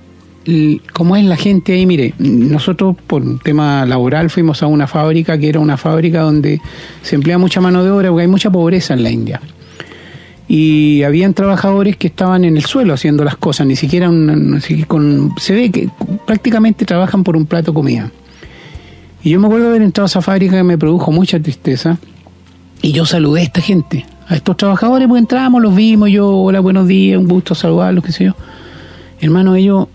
cómo es la gente ahí. Mire, nosotros por un tema laboral fuimos a una fábrica que era una fábrica donde se emplea mucha mano de obra porque hay mucha pobreza en la India y habían trabajadores que estaban en el suelo haciendo las cosas, ni siquiera con, se ve que prácticamente trabajan por un plato de comida. Y yo me acuerdo haber entrado a esa fábrica que me produjo mucha tristeza y yo saludé a esta gente, a estos trabajadores, pues entramos, los vimos, yo, hola, buenos días, un gusto saludarlos, qué sé yo. Hermano, ellos,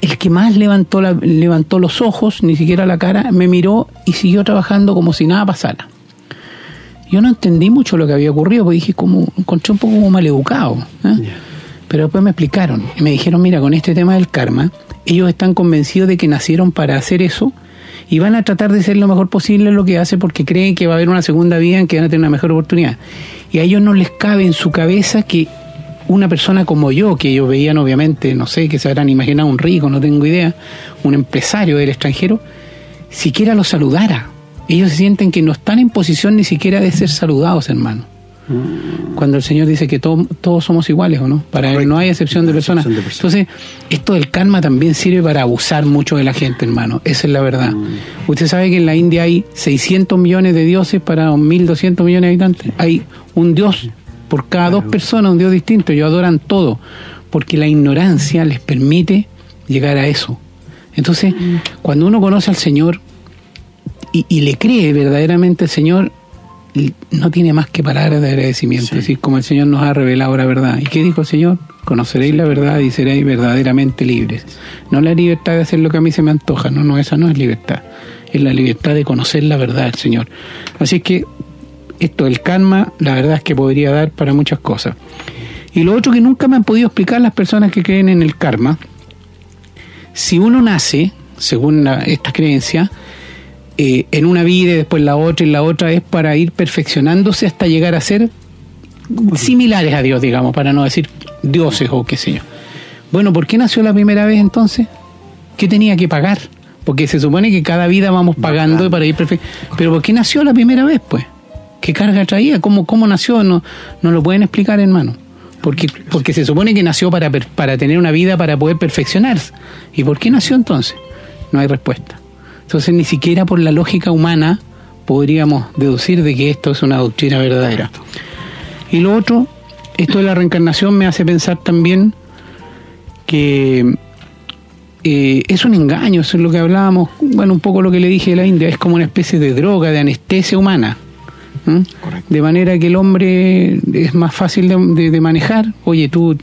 el que más levantó, la, levantó los ojos, ni siquiera la cara, me miró y siguió trabajando como si nada pasara. Yo no entendí mucho lo que había ocurrido, porque dije, como, encontré un poco como maleducado. ¿eh? Pero después me explicaron y me dijeron, mira, con este tema del karma, ellos están convencidos de que nacieron para hacer eso y van a tratar de ser lo mejor posible lo que hace porque creen que va a haber una segunda vida en que van a tener una mejor oportunidad. Y a ellos no les cabe en su cabeza que una persona como yo, que ellos veían obviamente, no sé, que se habrán imaginado un rico, no tengo idea, un empresario del extranjero, siquiera lo saludara. Ellos se sienten que no están en posición ni siquiera de ser saludados, hermano. Cuando el Señor dice que todos somos iguales, ¿o no? Para él no hay excepción de personas. Entonces, esto del karma también sirve para abusar mucho de la gente, hermano. Esa es la verdad. Mm. Usted sabe que en la India hay 600 millones de dioses para 1.200 millones de habitantes. Hay un dios por cada dos personas, un dios distinto. Ellos adoran todo. Porque la ignorancia les permite llegar a eso. Entonces, mm. cuando uno conoce al Señor y, y le cree verdaderamente al Señor, no tiene más que palabras de agradecimiento, así como el Señor nos ha revelado la verdad. ¿Y qué dijo el Señor? Conoceréis la verdad y seréis verdaderamente libres. No la libertad de hacer lo que a mí se me antoja, no, no, esa no es libertad. Es la libertad de conocer la verdad del Señor. Así que esto del karma, la verdad es que podría dar para muchas cosas. Y lo otro que nunca me han podido explicar las personas que creen en el karma, si uno nace, según esta creencia, eh, en una vida y después la otra y la otra es para ir perfeccionándose hasta llegar a ser similares a Dios, digamos, para no decir dioses o qué sé yo. Bueno, ¿por qué nació la primera vez entonces? ¿Qué tenía que pagar? Porque se supone que cada vida vamos pagando para ir perfecto. Pero ¿por qué nació la primera vez, pues? ¿Qué carga traía? ¿Cómo, cómo nació? No, no lo pueden explicar, hermano. Porque, porque se supone que nació para, para tener una vida para poder perfeccionarse. ¿Y por qué nació entonces? No hay respuesta. Entonces ni siquiera por la lógica humana podríamos deducir de que esto es una doctrina verdadera. Y lo otro, esto de la reencarnación me hace pensar también que eh, es un engaño, eso es lo que hablábamos, bueno, un poco lo que le dije de la India, es como una especie de droga, de anestesia humana. De manera que el hombre es más fácil de, manejar. Oye, tú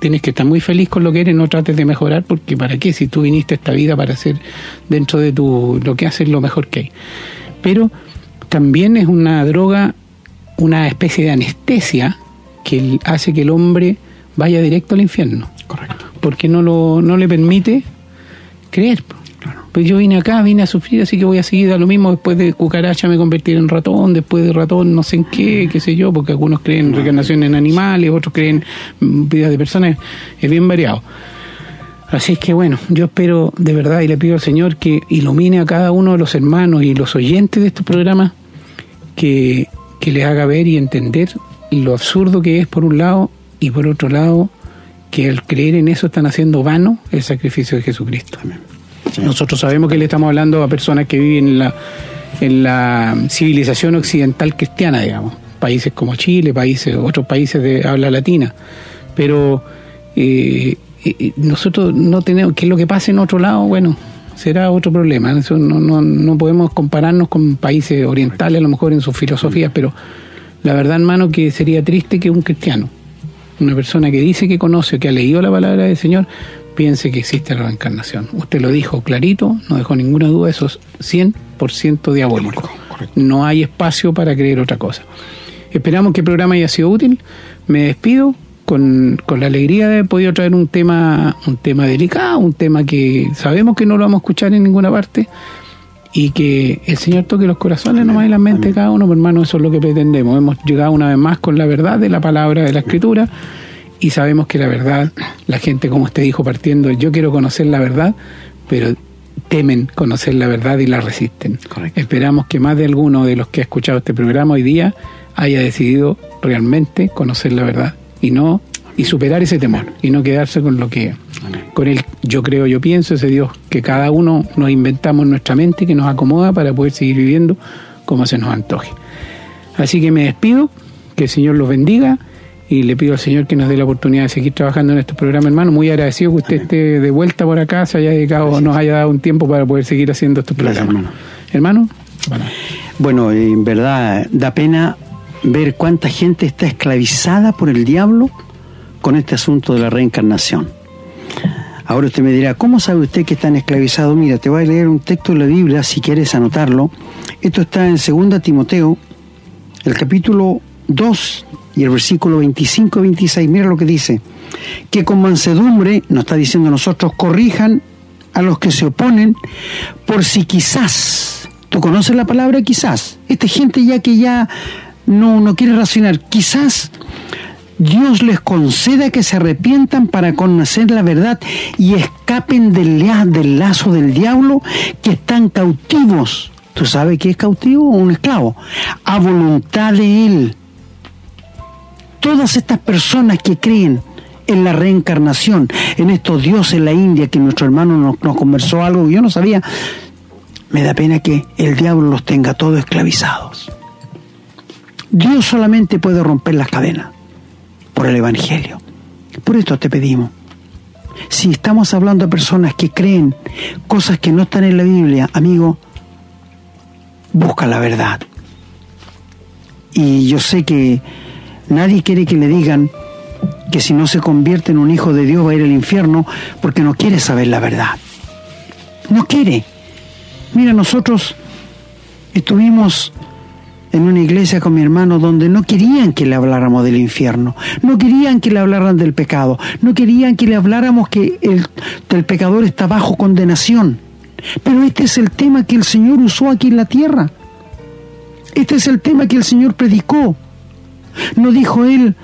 tienes que estar muy feliz con lo que eres, no trates de mejorar, porque ¿para qué? Si tú viniste a esta vida para hacer dentro de tu, lo que haces lo mejor que hay. Pero también es una droga, una especie de anestesia que hace que el hombre vaya directo al infierno. Correcto. Porque no, lo, no le permite creer. Pues yo vine acá, vine a sufrir, así que voy a seguir a lo mismo. Después de cucaracha me convertir en ratón, después de ratón no sé en qué, qué sé yo, porque algunos creen en reencarnación en animales, otros creen en vidas de personas, es bien variado. Así es que bueno, yo espero de verdad y le pido al Señor que ilumine a cada uno de los hermanos y los oyentes de estos programas, que, que les haga ver y entender lo absurdo que es por un lado y por otro lado que al creer en eso están haciendo vano el sacrificio de Jesucristo. Amén. Nosotros sabemos que le estamos hablando a personas que viven en la, en la civilización occidental cristiana, digamos, países como Chile, países, otros países de habla latina. Pero eh, eh, nosotros no tenemos, que lo que pasa en otro lado, bueno, será otro problema. No, no, no podemos compararnos con países orientales, a lo mejor en sus filosofías, pero la verdad, hermano, que sería triste que un cristiano, una persona que dice que conoce, que ha leído la palabra del Señor, piense que existe la reencarnación. Usted lo dijo clarito, no dejó ninguna duda, eso es 100% diabólico. No hay espacio para creer otra cosa. Esperamos que el programa haya sido útil. Me despido con, la alegría de haber podido traer un tema, un tema delicado, un tema que sabemos que no lo vamos a escuchar en ninguna parte y que el Señor toque los corazones nomás y la mente de cada uno, hermano, eso es lo que pretendemos. Hemos llegado una vez más con la verdad de la palabra de la Escritura y sabemos que la verdad, la gente, como usted dijo partiendo, yo quiero conocer la verdad, pero temen conocer la verdad y la resisten. Esperamos que más de alguno de los que ha escuchado este programa hoy día haya decidido realmente conocer la verdad y no y superar ese temor y no quedarse con lo que con el yo creo yo pienso ese Dios que cada uno nos inventamos en nuestra mente que nos acomoda para poder seguir viviendo como se nos antoje. Así que me despido, que el Señor los bendiga y le pido al Señor que nos dé la oportunidad de seguir trabajando en este programa, hermano. Muy agradecido que usted esté de vuelta por acá, se haya dedicado, nos haya dado un tiempo para poder seguir haciendo estos programas. hermano. Bueno. en verdad da pena ver cuánta gente está esclavizada por el diablo con este asunto de la reencarnación. Ahora usted me dirá, ¿cómo sabe usted que están esclavizados? Mira, te voy a leer un texto de la Biblia si quieres anotarlo. Esto está en 2 Timoteo, el capítulo 2 y el versículo 25 y 26, mira lo que dice, que con mansedumbre, nos está diciendo nosotros, corrijan a los que se oponen, por si quizás, tú conoces la palabra quizás, esta gente ya que ya no, no quiere racionar, quizás Dios les conceda que se arrepientan para conocer la verdad y escapen del, del lazo del diablo que están cautivos. ¿Tú sabes qué es cautivo un esclavo? A voluntad de Él. Todas estas personas que creen en la reencarnación, en estos dioses en la India, que nuestro hermano nos, nos conversó algo que yo no sabía, me da pena que el diablo los tenga todos esclavizados. Dios solamente puede romper las cadenas por el Evangelio. Por esto te pedimos, si estamos hablando de personas que creen cosas que no están en la Biblia, amigo, busca la verdad. Y yo sé que nadie quiere que le digan que si no se convierte en un hijo de Dios va a ir al infierno porque no quiere saber la verdad. No quiere. Mira, nosotros estuvimos en una iglesia con mi hermano donde no querían que le habláramos del infierno, no querían que le hablaran del pecado, no querían que le habláramos que el, el pecador está bajo condenación. Pero este es el tema que el Señor usó aquí en la tierra. Este es el tema que el Señor predicó. No dijo él,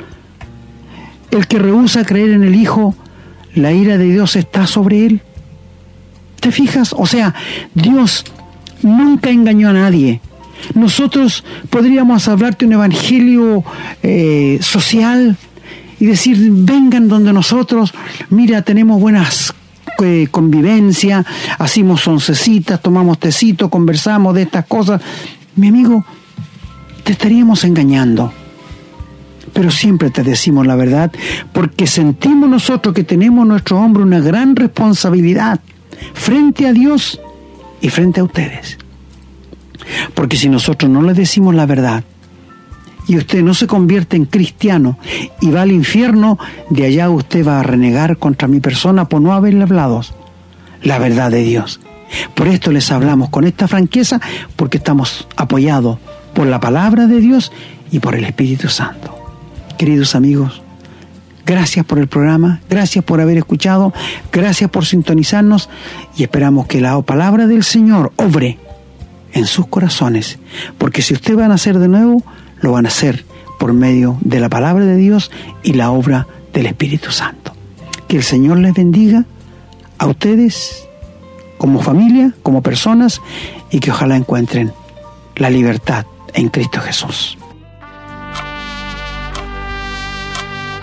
el que rehúsa creer en el Hijo, la ira de Dios está sobre él. ¿Te fijas? O sea, Dios nunca engañó a nadie. Nosotros podríamos hablarte un evangelio eh, social y decir, vengan donde nosotros, mira, tenemos buenas eh, convivencia, hacemos oncecitas, tomamos tecito, conversamos de estas cosas. Mi amigo, te estaríamos engañando. Pero siempre te decimos la verdad porque sentimos nosotros que tenemos en nuestro hombro una gran responsabilidad frente a Dios y frente a ustedes. Porque si nosotros no le decimos la verdad y usted no se convierte en cristiano y va al infierno, de allá usted va a renegar contra mi persona por no haberle hablado la verdad de Dios. Por esto les hablamos con esta franqueza porque estamos apoyados por la palabra de Dios y por el Espíritu Santo. Queridos amigos, gracias por el programa, gracias por haber escuchado, gracias por sintonizarnos y esperamos que la palabra del Señor obre en sus corazones, porque si usted van a hacer de nuevo, lo van a hacer por medio de la palabra de Dios y la obra del Espíritu Santo. Que el Señor les bendiga a ustedes como familia, como personas, y que ojalá encuentren la libertad en Cristo Jesús.